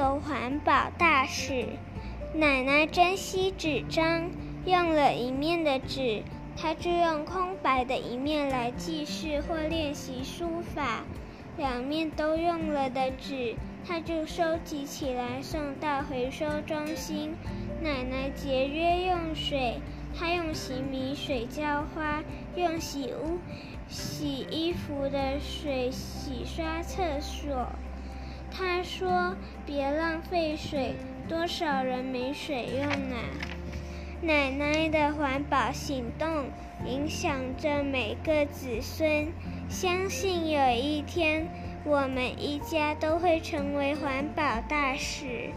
环保大使。奶奶珍惜纸张，用了一面的纸，她就用空白的一面来记事或练习书法；两面都用了的纸，她就收集起来送到回收中心。奶奶节约用水，她用洗米水浇花，用洗屋、洗衣服的水洗刷厕所。他说：“别浪费水。”多少人没水用啊！奶奶的环保行动影响着每个子孙，相信有一天我们一家都会成为环保大使。